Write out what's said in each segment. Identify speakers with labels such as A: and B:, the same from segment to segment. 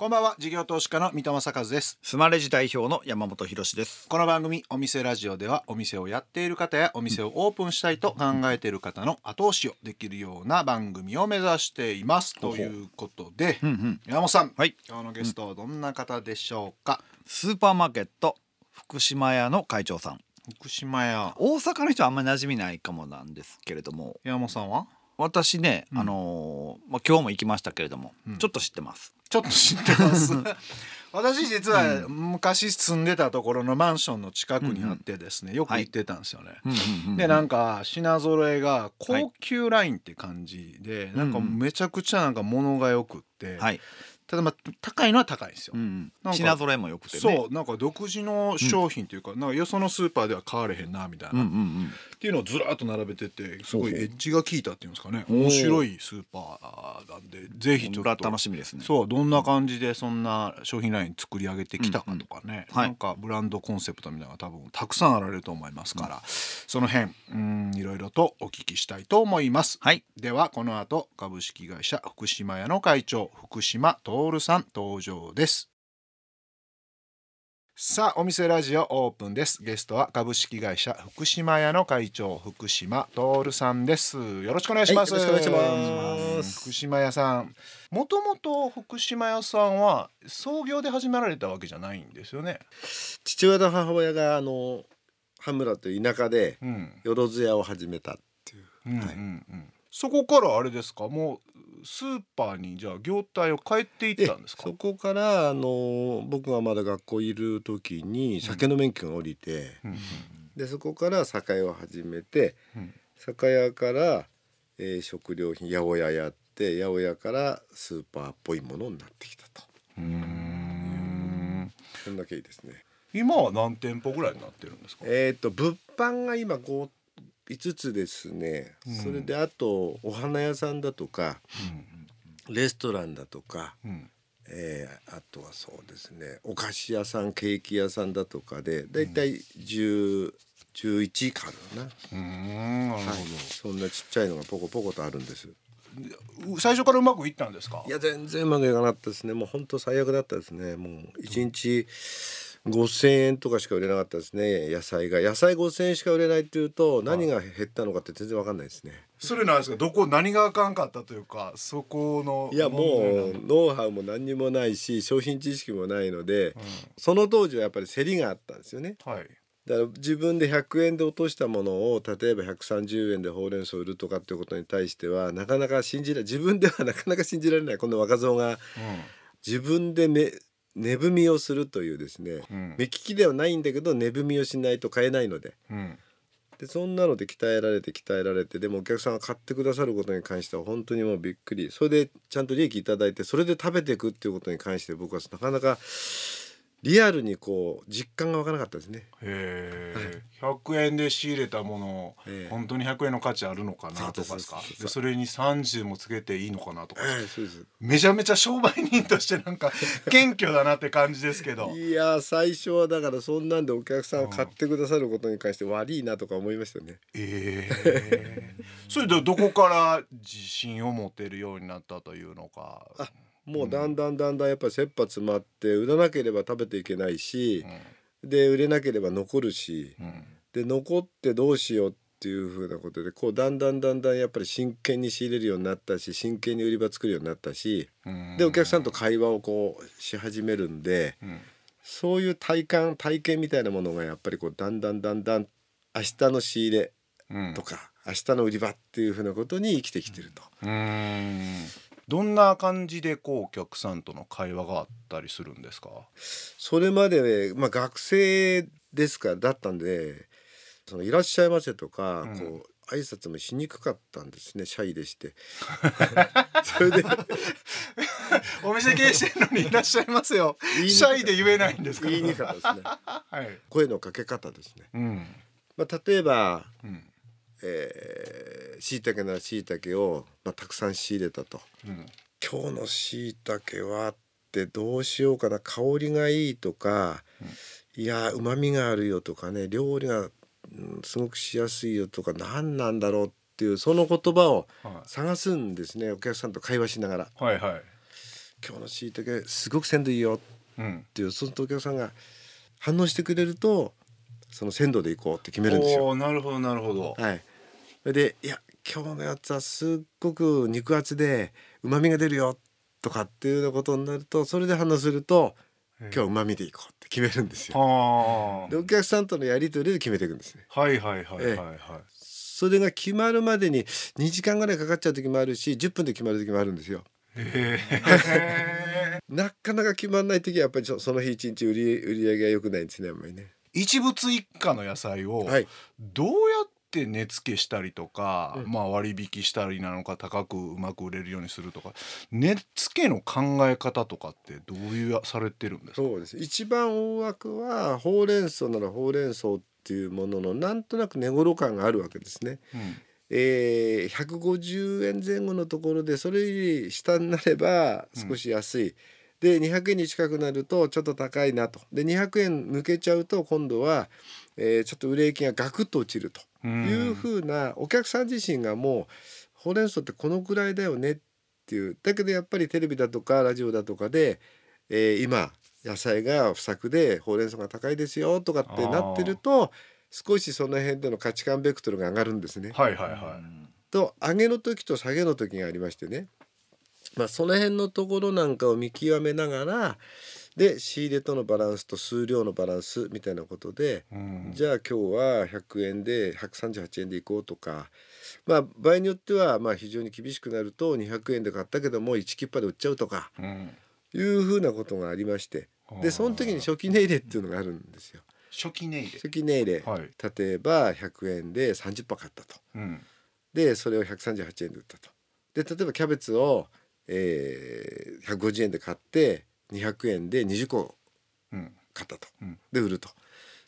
A: こんばんは。事業投資家の三戸正和です。
B: スマレジ代表の山本博です。
A: この番組お店ラジオではお店をやっている方やお店をオープンしたいと考えている方の後押しをできるような番組を目指しています。ということで、
B: うんうん。
A: 山本さん、
B: はい。
A: 今日のゲストはどんな方でしょうか、
B: スーパーマーケット福島屋の会長さん。
A: 福島屋。
B: 大阪の人はあんまり馴染みないかもなんですけれども。
A: 山本さんは？
B: 私ね、
A: うん。
B: あのーまあ、今日も行きましたけれども、
A: うん。
B: ちょっと知ってます。
A: ちょっと知ってます。私実は昔住んでたところのマンションの近くにあってですね、よく行ってたんですよね、でなんか品揃えが高級ラインって感じで、なんかめちゃくちゃなんか物がよくって、
B: はい、
A: ただまあ高いのは高いんですよ、
B: うん
A: なんか
B: 品揃えも良くてね。
A: そうなんか独自の商品っていうか,、なんかよそのスーパーでは買われへんなみたいな、
B: うんうんうん。
A: っていうのをずらっと並べててすごいエッジが効いたっていうんですかね。面白いスーパーなんでぜひちょっ
B: 裏
A: と
B: 楽しみですね。
A: そうどんな感じでそんな商品ライン作り上げてきたかとかね、
B: はい。
A: なんかブランドコンセプトみたいなのが多分たくさんあられると思いますから、その辺うんいろいろとお聞きしたいと思います。
B: はい。
A: ではこの後株式会社福島屋の会長福島徹さん登場です。さあお店ラジオオープンですゲストは株式会社福島屋の会長福島徹さんですよろしくお願いします、
C: はいよろしくお願いします
A: 福島屋さんもともと福島屋さんは創業で始められたわけじゃないんですよね
C: 父親と母親があの羽村という田舎で
A: うん
C: よろず屋を始めたっていう、
A: うんうん
C: はい
A: うんそこからあれですか？もうスーパーにじゃあ業態を変えていったんですか？
C: そこからあの僕がまだ学校いる時に酒の免許が下りて、
A: うん
C: でそこから酒屋を始めて
A: うん。
C: 酒屋から、えー食料品八百屋やって八百屋からスーパーっぽいものになってきたと。
A: うーん。
C: そんな経緯ですね。
A: 今は何店舗ぐらいになってるんですか？
C: えっ、と物販が今5 5つですね、
A: うん。
C: それであとお花屋さんだとかレストランだとか
A: うん。うん
C: えーあとはそうですね。お菓子屋さんケーキ屋さんだとかでだいたい10 11かな、
A: うーんなるほ
C: はい、そんなちっちゃいのがポコポコとあるんです。
A: ど、最初からうまくいったんですか
C: いや全然うまくいかなかったですねもう本当最悪だったですねもう1日5,000円とかしか売れなかったですね。野菜が。野菜5,000円しか売れないっていうと何が減ったのかって全然わかんないですね。
A: それなんですかどこ何があかんかったというかそこの
C: いやもうノウハウも何にもないし商品知識もないのでその当時はやっぱり競りがあったんですよね。
A: はい。
C: だから自分で100円で落としたものを例えば130円でほうれん草を売るとかっていうことに対してはなかなか信じられ自分ではなかなか信じられないこの若造が自分でめ値踏みをするというですね
A: うん。
C: 目利きではないんだけど値踏みをしないと買えないので。
A: うん。
C: でそんなので鍛えられて鍛えられてでもお客さんが買ってくださることに関しては本当にもうびっくり。それでちゃんと利益いただいてそれで食べていくっていうことに関して僕はなかなかリアルにこう実感が湧かなかったですね。
A: へえ、100円で仕入れたもの本当に100円の価値あるのかなとかですか
C: そ
A: れに30もつけていいのかなとか
C: はい、そうです。
A: めちゃめちゃ商売人としてなんか 謙虚だなって感じですけど。
C: いや最初はだからそんなんでお客さんが買ってくださることに関して悪いなとか思いましたよね。
A: ええ。それでどこから自信を持てるようになったというのか。
C: あもうだんだんだんだんやっぱり切羽詰まって売らなければ食べていけないし、で売れなければ残るしで残ってどうしようっていうふうなことでこうだんだんだんだんやっぱり真剣に仕入れるようになったし真剣に売り場作るようになったし
A: うん。
C: でお客さんと会話をこうし始めるんで
A: うん。
C: そういう体感体験みたいなものがやっぱりこうだんだんだんだん明日の仕入れ
A: うん。
C: とか明日の売り場っていうふうなことに生きてきてると。
A: どんな感じでこうお客さんとの会話があったりするんですか？
C: それまで、まあ、学生ですからだったんで「そのいらっしゃいませ」とか、
A: うん。
C: こう挨拶もしにくかったんですねシャイでして。それで。
A: お店経営してるのにいらっしゃいますよ。シャイで言えないんですか
C: 言いにくかったですね。
A: はい。
C: 声のかけ方ですね。
A: うん。
C: まあ、例えば
A: うん
C: えー、椎茸なら椎茸を、まあ、たくさん仕入れたと。
A: うん。
C: 今日の椎茸はってどうしようかな。香りがいいとか、いやうまみがあるよとかね料理が、うんすごくしやすいよとか何なんだろうっていうその言葉を
A: は
C: 探すんですねお客さんと会話しながら。
A: いはいはい。
C: 今日のしいたけすごく鮮度いいよ。
A: うん。
C: っていうそうするとお客さんが反応してくれるとその鮮度でいこうって決めるんですよ。
A: なるほどなるほど。
C: はい、それで「いや今日のやつはすっごく肉厚でうまみが出るよ」とかっていうようなことになるとそれで反応すると「今日はうまみでいこう」って決めるんですよ。
A: は
C: でお客さんとのやり取りで決めていくんですね。
A: あはいはいはいはい
C: ええ
A: はい
C: それが決まるまでに2時間ぐらいかかっちゃう時もあるし10分で決まる時もあるんですよ。なかなか決まらない時はやっぱりそその日一日売り売り上げが良くないんですねあんまりね。
A: 一物一家の野菜を
C: はい
A: どうやって値付けしたりとか、
C: うん。
A: まあ割引したりなのか高くうまく売れるようにするとか値付けの考え方とかってどういうされてるんですか？
C: そうです。一番大枠はほうれん草ならほうれん草っていうもののなんとなく値頃感があるわけですね。
A: うん。
C: えー、150円前後のところでそれより下になれば少し安い、で200円に近くなるとちょっと高いなと。で200円抜けちゃうと今度は、えーちょっと売れ行きがガクッと落ちると。
A: うん
C: いうふうなお客さん自身がもうほうれん草ってこのくらいだよねっていう。だけどやっぱりテレビだとかラジオだとかで、えー今野菜が不作でほうれん草が高いですよとかってなってると少しその辺での価値観ベクトルが上がるんですね。
A: はいはいはい。
C: と上げの時と下げの時がありましてね、まあ、その辺のところなんかを見極めながらで仕入れとのバランスと数量のバランスみたいなことで、
A: うん。
C: じゃあ今日は100円で138円でいこうとか、まあ、場合によってはまあ非常に厳しくなると200円で買ったけども1キッパで売っちゃうとか
A: うん。
C: いうふうなことがありまして。でその時に初期値入れっていうのがあるんですよ。
A: 初期値入れ。
C: 初期値入れ、
A: はい。
C: 例えば100円で30パ買ったと。
A: うん。
C: でそれを138円で売ったと。で例えばキャベツを、えー、150円で買って200円で20個
A: うん。
C: 買ったと。
A: うん。
C: で売ると。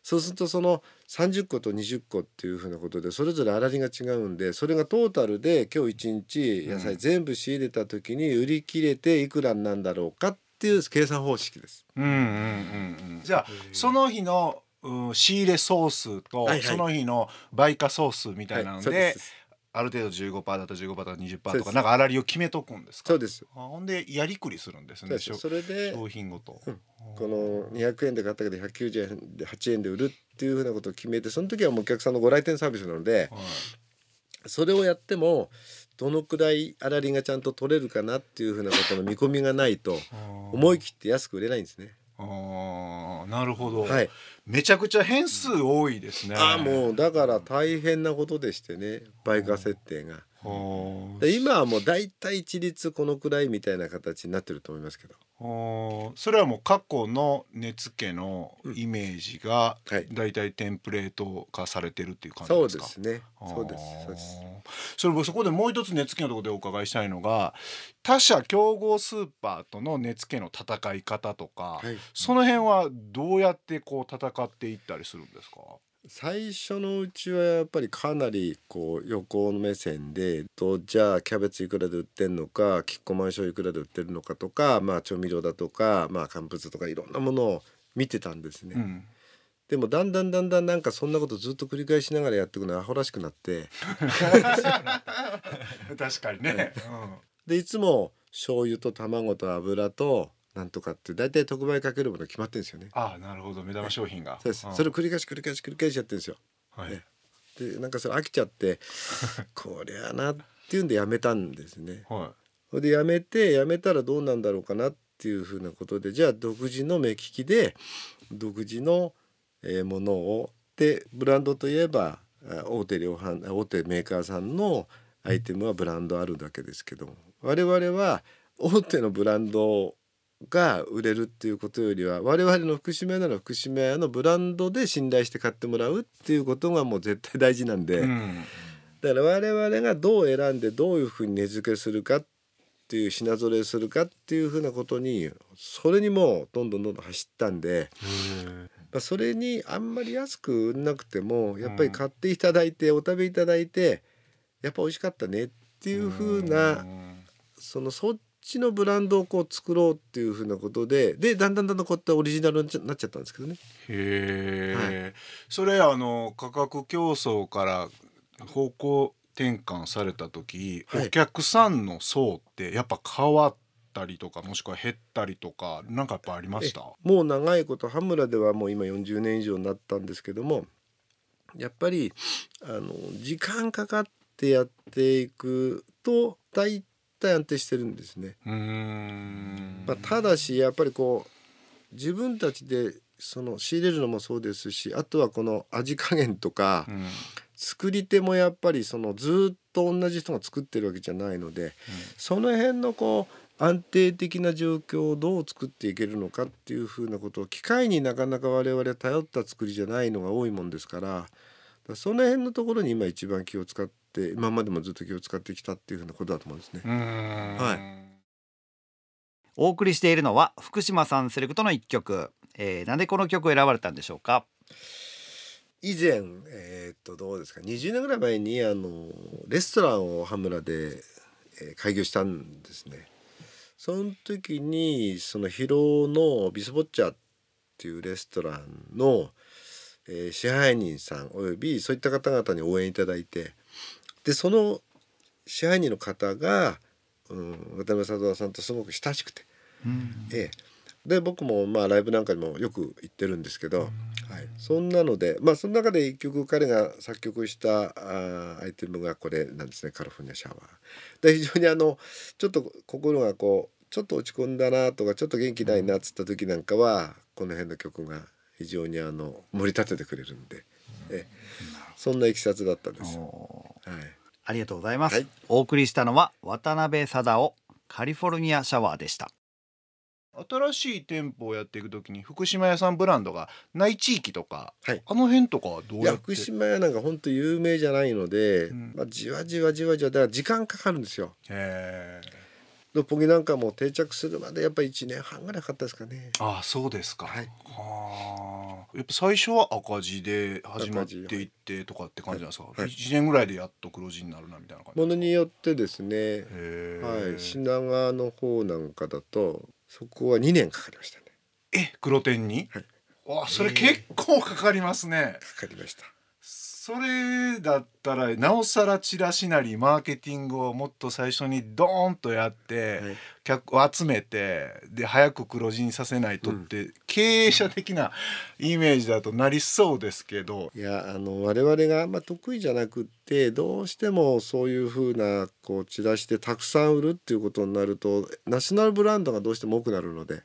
C: そうするとその30個と20個っていうふうなことでそれぞれ粗利が違うんでそれがトータルで今日一日野菜全部仕入れた時に売り切れていくらになんだろうかっていう計算方式です。
A: うんうんうんうん。じゃあその日の、うん、仕入れ総数と、
C: はいはい。
A: その日の売価総数みたいなので,、
C: そうです
A: ある程度15%だと15%とか20%
C: そう
A: とかなんか粗利を決めとくんですか？
C: そうです。
A: あほんでやりくりするんですね商
C: それで
A: 商品ごと、
C: うん。この200円で買ったけど198円で8円で売るっていうふうなことを決めてその時はもうお客さんのご来店サービスなので
A: はい。
C: それをやってもどのくらい粗利がちゃんと取れるかなっていうふうなことの見込みがないと思い切って安く売れないんですね。
A: あーなるほど、
C: はい、
A: めちゃくちゃ変数多いですね。
C: ああもうだから大変なことでしてね。売価設定が。今はもう大体一律このくらいみたいな形になってると思いますけど。
A: それはもう過去の値付けのイメージが
C: はい
A: だいたいテンプレート化されてるっていう感じ
C: そう
A: ですか？
C: ですね。
A: あー
C: そうです。そうです。
A: それ僕そこでもう一つ値付けのところでお伺いしたいのが他社競合スーパーとの値付けの戦い方とか、
C: はい
A: その辺はどうやってこう戦っていったりするんですか？
C: 最初のうちはやっぱりかなりこう横の目線でとじゃあキャベツいくらで売ってんのかキッコーマン醤油いくらで売ってるのかとか、まあ、調味料だとか、まあ、乾物とかいろんなものを見てたんですね。
A: うん。
C: でもだんだんだんだんなんかそんなことずっと繰り返しながらやっていくのはアホらしくなって。
A: 確かにね、
C: でいつも醤油と卵と油となんとかって大体特売かけるもの決まってるんですよね。
A: ああなるほど。目玉商品が。
C: そうです。
A: ん。
C: それを繰り返し繰り返し繰り返しやってるんですよ。
A: はい。
C: ねでなんかそれ飽きちゃって こりゃなっていうんでやめたんですね。
A: は
C: それでやめてやめたらどうなんだろうかなっていうふうなことでじゃあ独自の目利きで独自のえーものをでブランドといえばあ大手量販大手メーカーさんのアイテムはブランドあるだけですけども我々は大手のブランドが売れるっていうことよりは我々の福島屋なら福島屋のブランドで信頼して買ってもらうっていうことがもう絶対大事なんで。
A: い、うん。
C: だから我々がどう選んでどういうふうに値付けするかっていう品揃えするかっていうふうなことにそれにもうどんどんどんどん走ったんで、まあ、それにあんまり安く売んなくてもやっぱり買っていただいてお食べいただいてやっぱ美味しかったねっていうふうなそのそっちのブランドをこう作ろうっていうふうなことででだんだんだんだんこうやってオリジナルになっちゃったんですけどね。
A: へえ、それあの価格競争から方向転換された時、
C: はい。
A: お客さんの層ってやっぱ変わっったりとかもしくは減ったりとか何かやっぱありました？
C: もう長いこと羽村ではもう今40年以上になったんですけどもやっぱりあの時間かかってやっていくと大体安定してるんですね。まあ、ただしやっぱりこう自分たちでその仕入れるのもそうですしあとはこの味加減とか、うん、作り手もやっぱりそのずっと同じ人が作ってるわけじゃないので、うん、その辺のこう安定的な状況をどう作っていけるのかっていうふうなことを機械になかなか我々頼った作りじゃないのが多いもんですからその辺のところに今一番気を使って今までもずっと気を使ってきたっていうふうなことだと思うんですね。はい、
B: お送りしているのは福島さんセレクトの一曲、えー、なんでこの曲を選ばれたんでしょうか？
C: 以前、えー、っとどうですか？20年ぐらい前にあのレストランを羽村で、えー、開業したんですね。その時にその広尾のビスボッチャっていうレストランの、えー、支配人さんおよびそういった方々に応援いただいてでその支配人の方が、うん、渡辺佐藤さんとすごく親しくて、うん、ええ。で僕もまあライブなんかにもよく行ってるんですけど、はい、そんなのでまあその中で一曲彼が作曲したあアイテムがこれなんですねカリフォルニアシャワー。で非常にあのちょっと心がこうちょっと落ち込んだなとかちょっと元気ないなっつった時なんかはこの辺の曲が非常にあの盛り立ててくれるんで、えそんないきさつだったんです。はい、
B: ありがとうございます、はい、お送りしたのは渡辺貞夫カリフォルニアシャワーでした。
A: 新しい店舗をやっていくときに福島屋さんブランドがない地域とか、はい、あの辺とかはどうやって？
C: 福島屋なんか本当有名じゃないので、うん、まあ、じわじわじわじわだから時間かかるんですよ。へ六本木なんかも定着するまでやっぱり1年半ぐらいかかったですかね。
A: ああそうですか。はい。はあ。やっぱ最初は赤字で始まっていってとかって感じなんですか？はい、1年ぐらいでやっと黒字になるなみたいな感じ。
C: ものによってですね。はい。品川の方なんかだとそこは2年かかりましたね
A: え黒点に、はい、わそれ結構かかりますね
C: かかりました
A: それだったらなおさらチラシなりマーケティングをもっと最初にドーンとやって、はい、客を集めてで早く黒字にさせないとって、うん、経営者的なイメージだとなりそうですけど。
C: いやあの我々があんま得意じゃなくってどうしてもそういうふうなこうチラシでたくさん売るっていうことになるとナショナルブランドがどうしても多くなるので。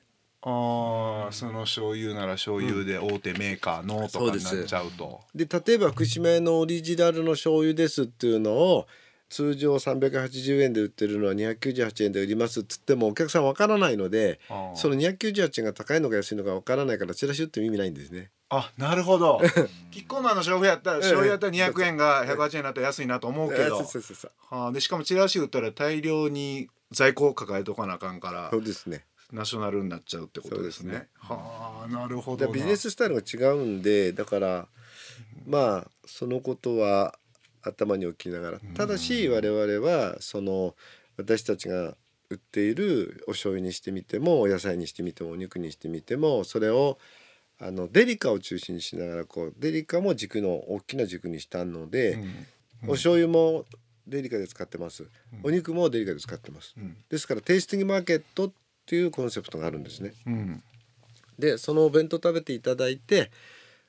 A: あその醤油なら醤油で大手メーカーのとかになっちゃうと。
C: で例えば福島屋のオリジナルの醤油ですっていうのを通常380円で売ってるのは298円で売りますっつってもお客さんわからないのでその298円が高いのか安いのかわからないからチラシ売っても意味ないんですね。
A: あなるほど。キッコーマンの醤油やったら醤油やったら200円が108円だと安いなと思うけど、はあ、でしかもチラシ売ったら大量に在庫を抱えとかなあかんから。
C: そうですね
A: ナショナルになっちゃうってことですね。すね。はあなるほど
C: ビジネススタイルが違うんでだからまあそのことは頭に置きながら。ただし我々はその私たちが売っているお醤油にしてみてもお野菜にしてみてもお肉にしてみてもそれをあのデリカを中心にしながらこうデリカも軸の大きな軸にしたので、うん。うん、お醤油もデリカで使ってます、お肉もデリカで使ってます、うん、ですからテイスティングマーケットっていうコンセプトがあるんですね。うん、でそのお弁当食べていただいて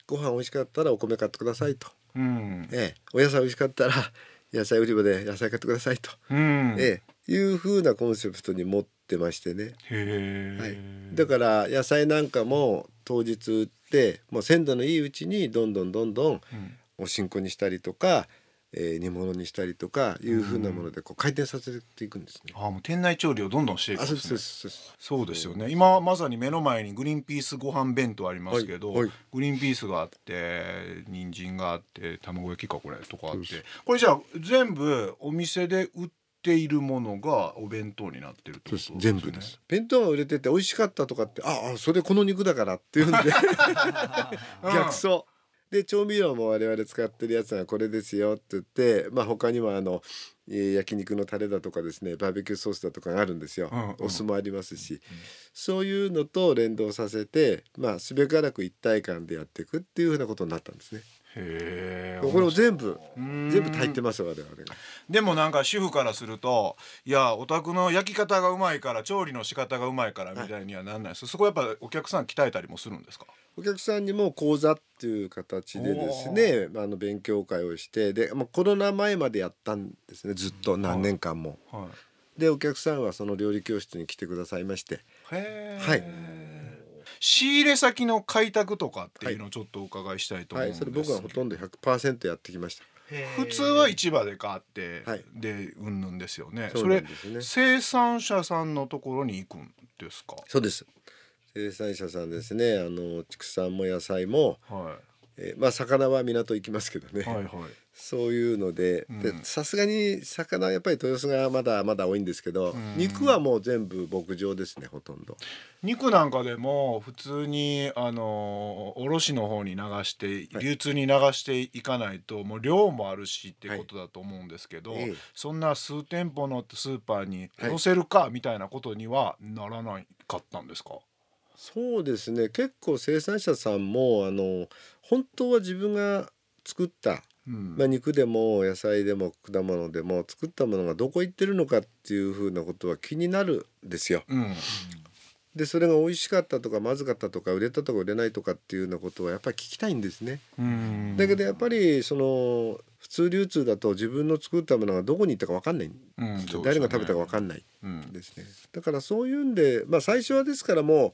C: ご飯美味しかったらお米買ってくださいと、うん、ええ、お野菜美味しかったら 野菜売り場で野菜買ってくださいと、うん、ええ、いうふうなコンセプトに持ってましてね、はい、だから野菜なんかも当日売ってもう鮮度のいいうちにどんどんどんどんおしんこにしたりとかえー、煮物にしたりとかいうふうなものでこう回転させていくんですね。
A: ああもう店内調理をどんどんしていくん
C: ですね。
A: そうですよね。今まさに目の前にグリーンピースご飯弁当ありますけど、はいはい、グリーンピースがあって人参があって卵焼きかこれとかあって、これじゃあ全部お店で売っているものがお弁当になってるってことですね。
C: 全部です。弁当が売れてて美味しかったとかってああそれこの肉だからっていうんで 逆走。で調味料も我々使ってるやつがこれですよって言って、まあ、他にもあの焼肉のタレだとかですねバーベキューソースだとかがあるんですよ、うんうん、お酢もありますし、うん、そういうのと連動させて、まあ、すべからく一体感でやっていくっていうふうなことになったんですね。
A: へえ
C: これを全部
A: 全
C: 全部炊いてます我々が。
A: でもなんか主婦からするといやお宅の焼き方がうまいから調理の仕方がうまいからみたいにはなんないです、そこやっぱお客さん鍛えたりもするんですか？
C: お客さんにも講座っていう形でですねあの勉強会をしてで、まあ、コロナ前までやったんですね。ずっと何年間も。
A: はい。
C: でお客さんはその料理教室に来てくださいまして。はい。
A: 仕入れ先の開拓とかっていうのをちょっとお伺いしたいと思うんです
C: はいそれ僕はほとんど100%やってきました。
A: 普通は市場で買って、
C: はい。
A: でうんぬんですよね。
C: そね。
A: 生産者さんのところに行くんですか？
C: そうです生産者さんですね。あの畜産も野菜も、
A: は
C: えーまあ魚は港行きますけどね、
A: いはいはい。
C: そういうのでさすがに魚はやっぱり豊洲がまだまだ多いんですけど、
A: ん。
C: 肉はもう全部牧場ですねほとんど。
A: 肉なんかでも普通にあの卸の方に流して
C: はい。
A: 流通に流していかないともう量もあるしってことだと思うんですけど、
C: ええ。
A: そんな数店舗のスーパーに卸せるかみたいなことにはならないかったんですか、
C: そうですね。結構生産者さんもあの本当は自分が作った、
A: うん。
C: まあ、肉でも野菜でも果物でも作ったものがどこ行ってるのかっていうふうなことは気になるんですよ。
A: うん
C: でそれが美味しかったとかまずかったとか売れたとか売れないとかっていうようなことはやっぱり聞きたいんですね。
A: うん。
C: だけどやっぱりその普通流通だと自分の作ったものがどこに行ったか分かんない、
A: うん。
C: 誰が食べたか分かんない。
A: うん。
C: ですね。だからそういうんで、まあ、最初はですからも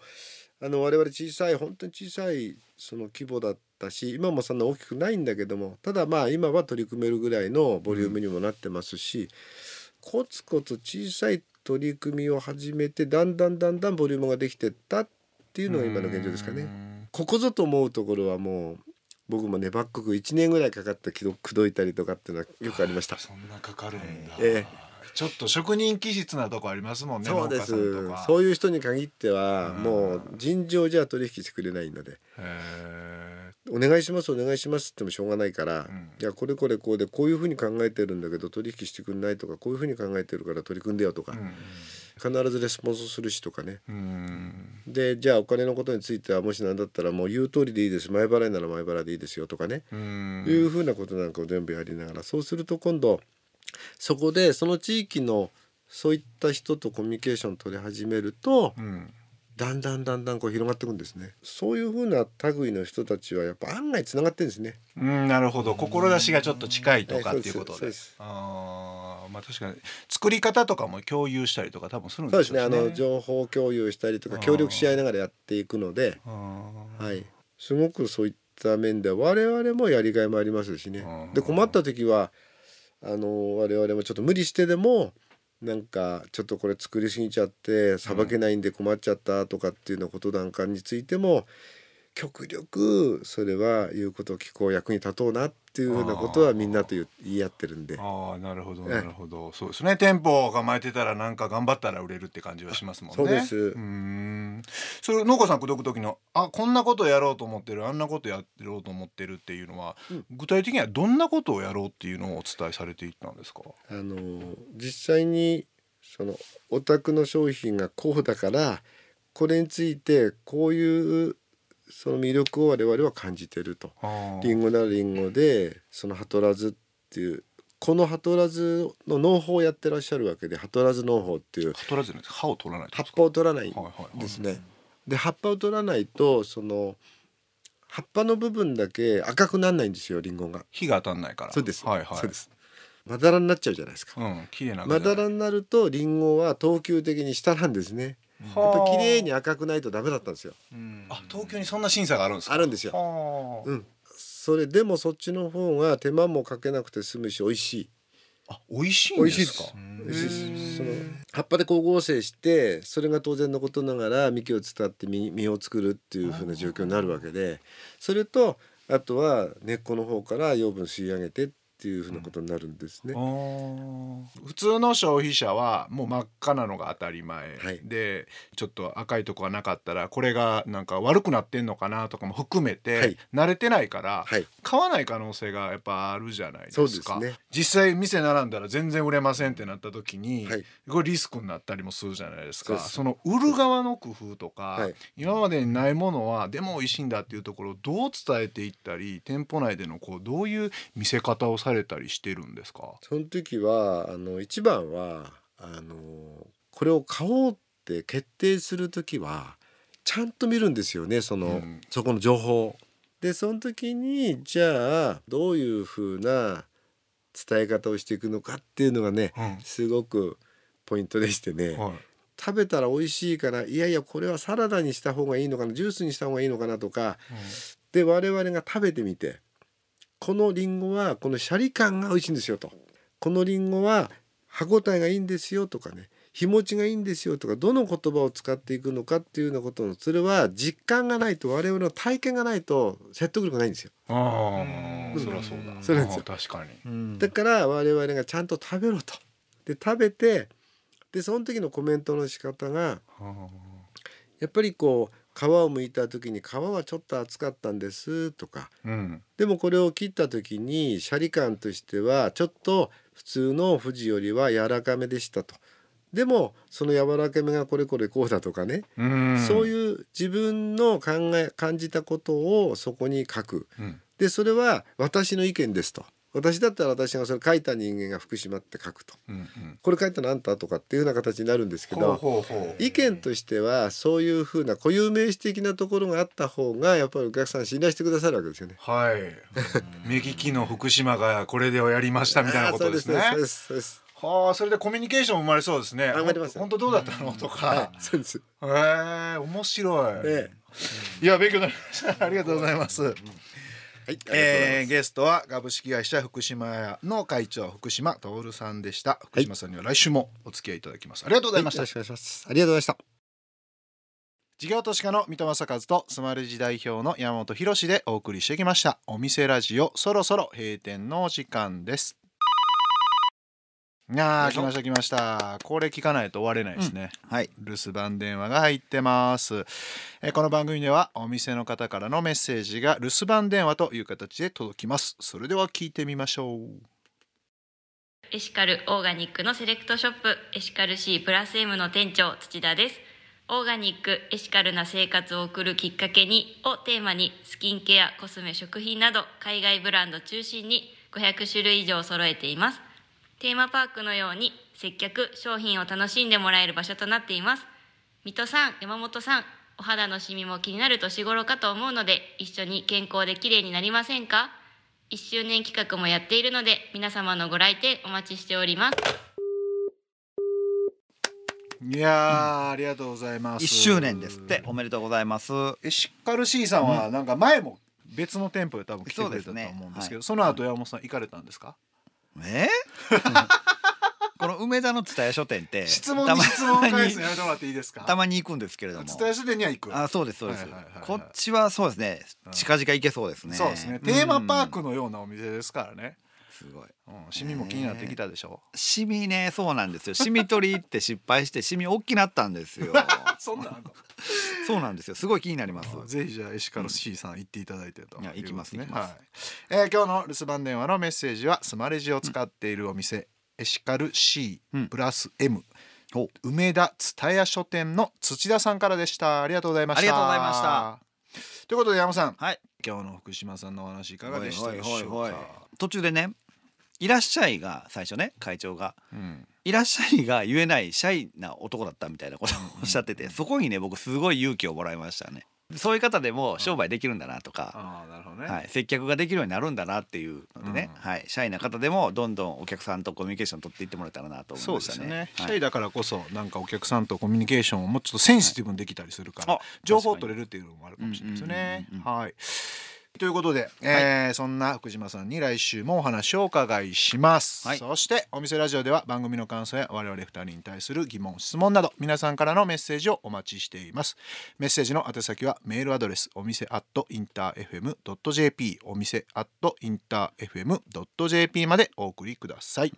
C: うあの我々小さい本当に小さいその規模だったし今もそんな大きくないんだけどもただまあ今は取り組めるぐらいのボリュームにもなってますし、コツコツ小さい取り組みを始めてだんだんだんだんボリュームができてったっていうのが今の現状ですかね。ここぞと思うところはもう僕も粘っこく1年ぐらいかかって口説いたりとかっていうのはよくありました。
A: そんなかかるんだ、
C: え
A: ちょっと職人気質なとこありますもんね
C: そうです。そういう人に限っては
A: うん。
C: もう尋常じゃ取引してくれないので。
A: へ「
C: お願いしますお願いします」ってもしょうがないから「
A: うん。
C: いやこれこれこうでこういうふうに考えてるんだけど取引してくんない」とか「こういうふうに考えてるから取り組んでよ」とか。
A: ー
C: 必ずレスポンスするしとかね。でじゃあお金のことについてはもし何だったらもう言う通りでいいです。前払いなら前払いでいいですよとかね。
A: うん。
C: いうふうなことなんかを全部やりながら。そうすると今度そこでその地域のそういった人とコミュニケーション取り始めると
A: うん。
C: だんだんだんだんこう広がっていくんですね。そういうふうな類の人たちはやっぱ案外つながってるんですね。
A: うん、なるほど。志がちょっと近いとかっていうことで。あーまあ確かに作り方とかも共有したりとか多分するん
C: そう
A: でしょうしね。
C: ですね。あの情報共有したりとか協力し合いながらやっていくのではい。すごくそういった面で我々もやりがいもありますしね。
A: うん。
C: で困った時はあの我々もちょっと無理してでもなんかちょっとこれ作りすぎちゃってさばけないんで困っちゃったとかっていうようなことなんかについても極力それは言うことを聞こう役に立とうなっていうようなことはみんなと言う言い合ってるんで。
A: ああなるほど
C: ええ。
A: なるほど。そうですね。店舗を構えてたらなんか頑張ったら売れるって感じはしますもんね。
C: そうです。
A: うーん。それ農家さん口説く時の？あこんなことやろうと思ってる。あんなことやろうと思ってるっていうのは、
C: うん。
A: 具体的にはどんなことをやろうっていうのをお伝えされていったんですか？
C: あの実際にそのお宅の商品がこうだからこれについてこういうその魅力を我々は感じてると。
A: あー
C: リンゴならリンゴでそのハトラズっていうこのハトラズの農法をやってらっしゃるわけでハトラズ農法っていう
A: 取らずに歯を取らない
C: 葉っぱを取らない
A: ですかはいはいはい
C: ですね。で葉っぱを取らないとその葉っぱの部分だけ赤くならないんですよリンゴが。
A: 火が当たんないから
C: そうです。
A: はいはい
C: そうです。まだらになっちゃうじゃないですか。
A: うん綺麗な赤
C: まだらになるとリンゴは等級的に下なんですね。やっぱり綺麗に赤くないとダメだったんですよ。
A: あ東京にそんな審査があるんですか？
C: あるんですよ。
A: はあ
C: うん。それでもそっちの方が手間もかけなくて済むし美味しい。
A: あ美味しいんですか？
C: 美味しいです。その葉っぱで光合成してそれが当然のことながら幹を伝って実実を作るっていう風な状況になるわけでそれとあとは根っこの方から養分吸い上げてっっていうふうなことになるんですね。
A: 普通の消費者はもう真っ赤なのが当たり前、
C: はい。
A: でちょっと赤いとこがなかったらこれがなんか悪くなってんのかなとかも含めて、
C: はい。
A: 慣れてないから、
C: はい。
A: 買わない可能性がやっぱあるじゃないですか。
C: ね。
A: 実際店並んだら全然売れませんってなった時に、
C: はい。
A: これリスクになったりもするじゃないですか。
C: そ
A: の売る側の工夫とか、
C: はい。
A: 今までにないものはでも美味しいんだっていうところをどう伝えていったり店舗内でのこうどういう見せ方をされたりしてるんですか？
C: その時はあの一番はあのこれを買おうって決定する時はちゃんと見るんですよねその、
A: うん。
C: そこの情報。でその時にじゃあどういうふうな伝え方をしていくのかっていうのがね
A: うん。
C: すごくポイントでしてね、
A: はい。
C: 食べたら美味しいからいやいやこれはサラダにした方がいいのかなジュースにした方がいいのかなとかで我々が食べてみてこのリンゴはこのシャリ感が美味しいんですよと。このリンゴは歯ごたえがいいんですよとかね。日持ちがいいんですよとか。どの言葉を使っていくのかっていうようなことのそれは実感がないと我々の体験がないと説得力ないんですよ。
A: ああ、
B: うん。
A: そりゃそうだ。
C: そうなんですよ。
A: 確かに。
B: うん。
C: だから我々がちゃんと食べろと。で食べてでその時のコメントの仕方がやっぱりこう皮を剥いた時に皮はちょっと厚かったんですとか
A: うん。
C: でもこれを切った時にシャリ感としてはちょっと普通の富士よりは柔らかめでしたと。でもその柔らかめがこれこれこうだとかね、
A: うん。
C: そう
A: う。
C: いう自分の考え感じたことをそこに書く。
A: うん。
C: でそれは私の意見ですと。私だったら私がそれ書いた人間が福島って書くと。
A: うん。うん。
C: これ書いたのあんたとかっていうような形になるんですけど。意見としてはそういうふうな固有名詞的なところがあった方がやっぱりお客さん信頼してくださるわけですよね。
A: はい。目利きの福島がこれでをやりましたみたいなことですね。
C: そうですそうです
A: はあ、それでコミュニケーション生まれそうですね。
C: 生まれます
A: 本当どうだったの？とか
C: い。、そうです。
A: へえ、面白い。
C: え
A: いや、勉強になりました。ありがとうございます。
C: え、はい。
A: えー、
C: え
A: ゲストは株式会社福島屋の会長福島徹さんでした。福島さんには来週もお付き合いいただきます。ありがとうございました。
C: よろしくお願いします。ありがとうございました。
A: 事業投資家の三戸正和とスマレジ代表の山本博でお送りしてきましたお店ラジオそろそろ閉店のお時間ですいやー来ました来ました。これ聞かないと終われないですね、
B: はい。
A: 留守番電話が入ってます、えーこの番組ではお店の方からのメッセージが留守番電話という形で届きます。それでは聞いてみましょう。
D: エシカルオーガニックのセレクトショップエシカル C プラス M の店長土田です。オーガニックエシカルな生活を送るきっかけにをテーマにスキンケアコスメ食品など海外ブランド中心に500種類以上揃えていますテーマパークのように接客商品を楽しんでもらえる場所となっています。水戸さん山本さんお肌のシミも気になる年頃かと思うので一緒に健康で綺麗になりませんか？1周年企画もやっているので皆様のご来店お待ちしております。
A: いやー、ありがとうございます。
B: 一周年ですって。おめでとうございます。
A: エシカル C さんはなんか前も別の店舗で多分来てくれたと
B: そうですね
A: 思うん。ですけど
B: はい
A: その後山本さん行かれたんですか？
B: え？この梅田の蔦屋書店って
A: 質問に質問を返す
B: に
A: のやめてもらっていいですか？
B: たまに行くんですけれども。
A: 伝え書店には行く。
B: あそうですそうです、
A: はいはいはいはい。
B: こっちはそうですね。近々行けそうですね。
A: そうですね。テーマパークのようなお店ですからね、
B: すごい。
A: うん、シミも気になってきたでしょ？
B: シミねそうなんですよ。シミ取りって失敗してシミ大きなったんですよ。
A: そんな
B: そうなんですよ。すごい気になります。
A: ぜひじゃあエシカル C さん行っていただいてと。
B: いや行きます
A: いうこと
B: 行きます
A: はい。えー今日の留守番電話のメッセージはスマレジを使っているお店、エシカル C
B: うん。
A: プラス M、
B: お
A: 梅田蔦屋書店の土田さんからでした。ありがとうございました。
B: ありがとうございました。
A: ということで山本さん。
B: はい。
A: 今日の福島さんのお話いかがでしたでしょうか、
B: 途中でね「いらっしゃい」が最初ね会長が。
A: うん「
B: いらっしゃい」が言えないシャイな男だったみたいなことをおっしゃっててそこにね僕すごい勇気をもらいましたね。そういう方でも商売できるんだなとか、
A: ね、
B: はい、接客ができるようになるんだなっていうのでね、
A: うん。
B: はい、シャイな方でもどんどんお客さんとコミュニケーション取っていってもらえたらなと思いましたね。
A: ですね、シ
B: はい。
A: ャイだからこそなんかお客さんとコミュニケーションをもうちょっとセンシティブにできたりするから、
B: あ
A: 情報を取れるっていうのもあるかもしれないですよね。はいということで、えーそんな福島さんに来週もお話をお伺いします、
B: はい。
A: そしてお店ラジオでは番組の感想や我々二人に対する疑問質問など皆さんからのメッセージをお待ちしています。メッセージの宛先はメールアドレスお店アットインター FM.jp お店アットインター FM.jp までお送りください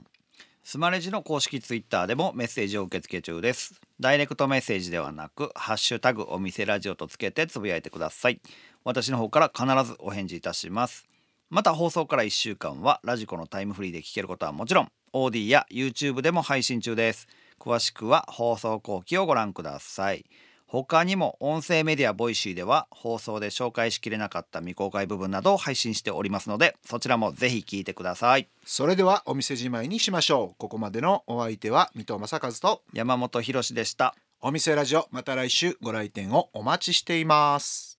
B: スマレジの公式ツイッターでもメッセージを受け付け中です。ダイレクトメッセージではなくハッシュタグお店ラジオとつけてつぶやいてください。私の方から必ずお返事いたします。また放送から1週間はラジコのタイムフリーで聞けることはもちろん OD や YouTube でも配信中です。詳しくは放送後記をご覧ください。他にも音声メディアボイシーでは放送で紹介しきれなかった未公開部分などを配信しておりますのでそちらもぜひ聞いてください。
A: それではお店じまいにしましょう。ここまでのお相手は水戸正和と
B: 山本博史でした。
A: お店ラジオまた来週ご来店をお待ちしています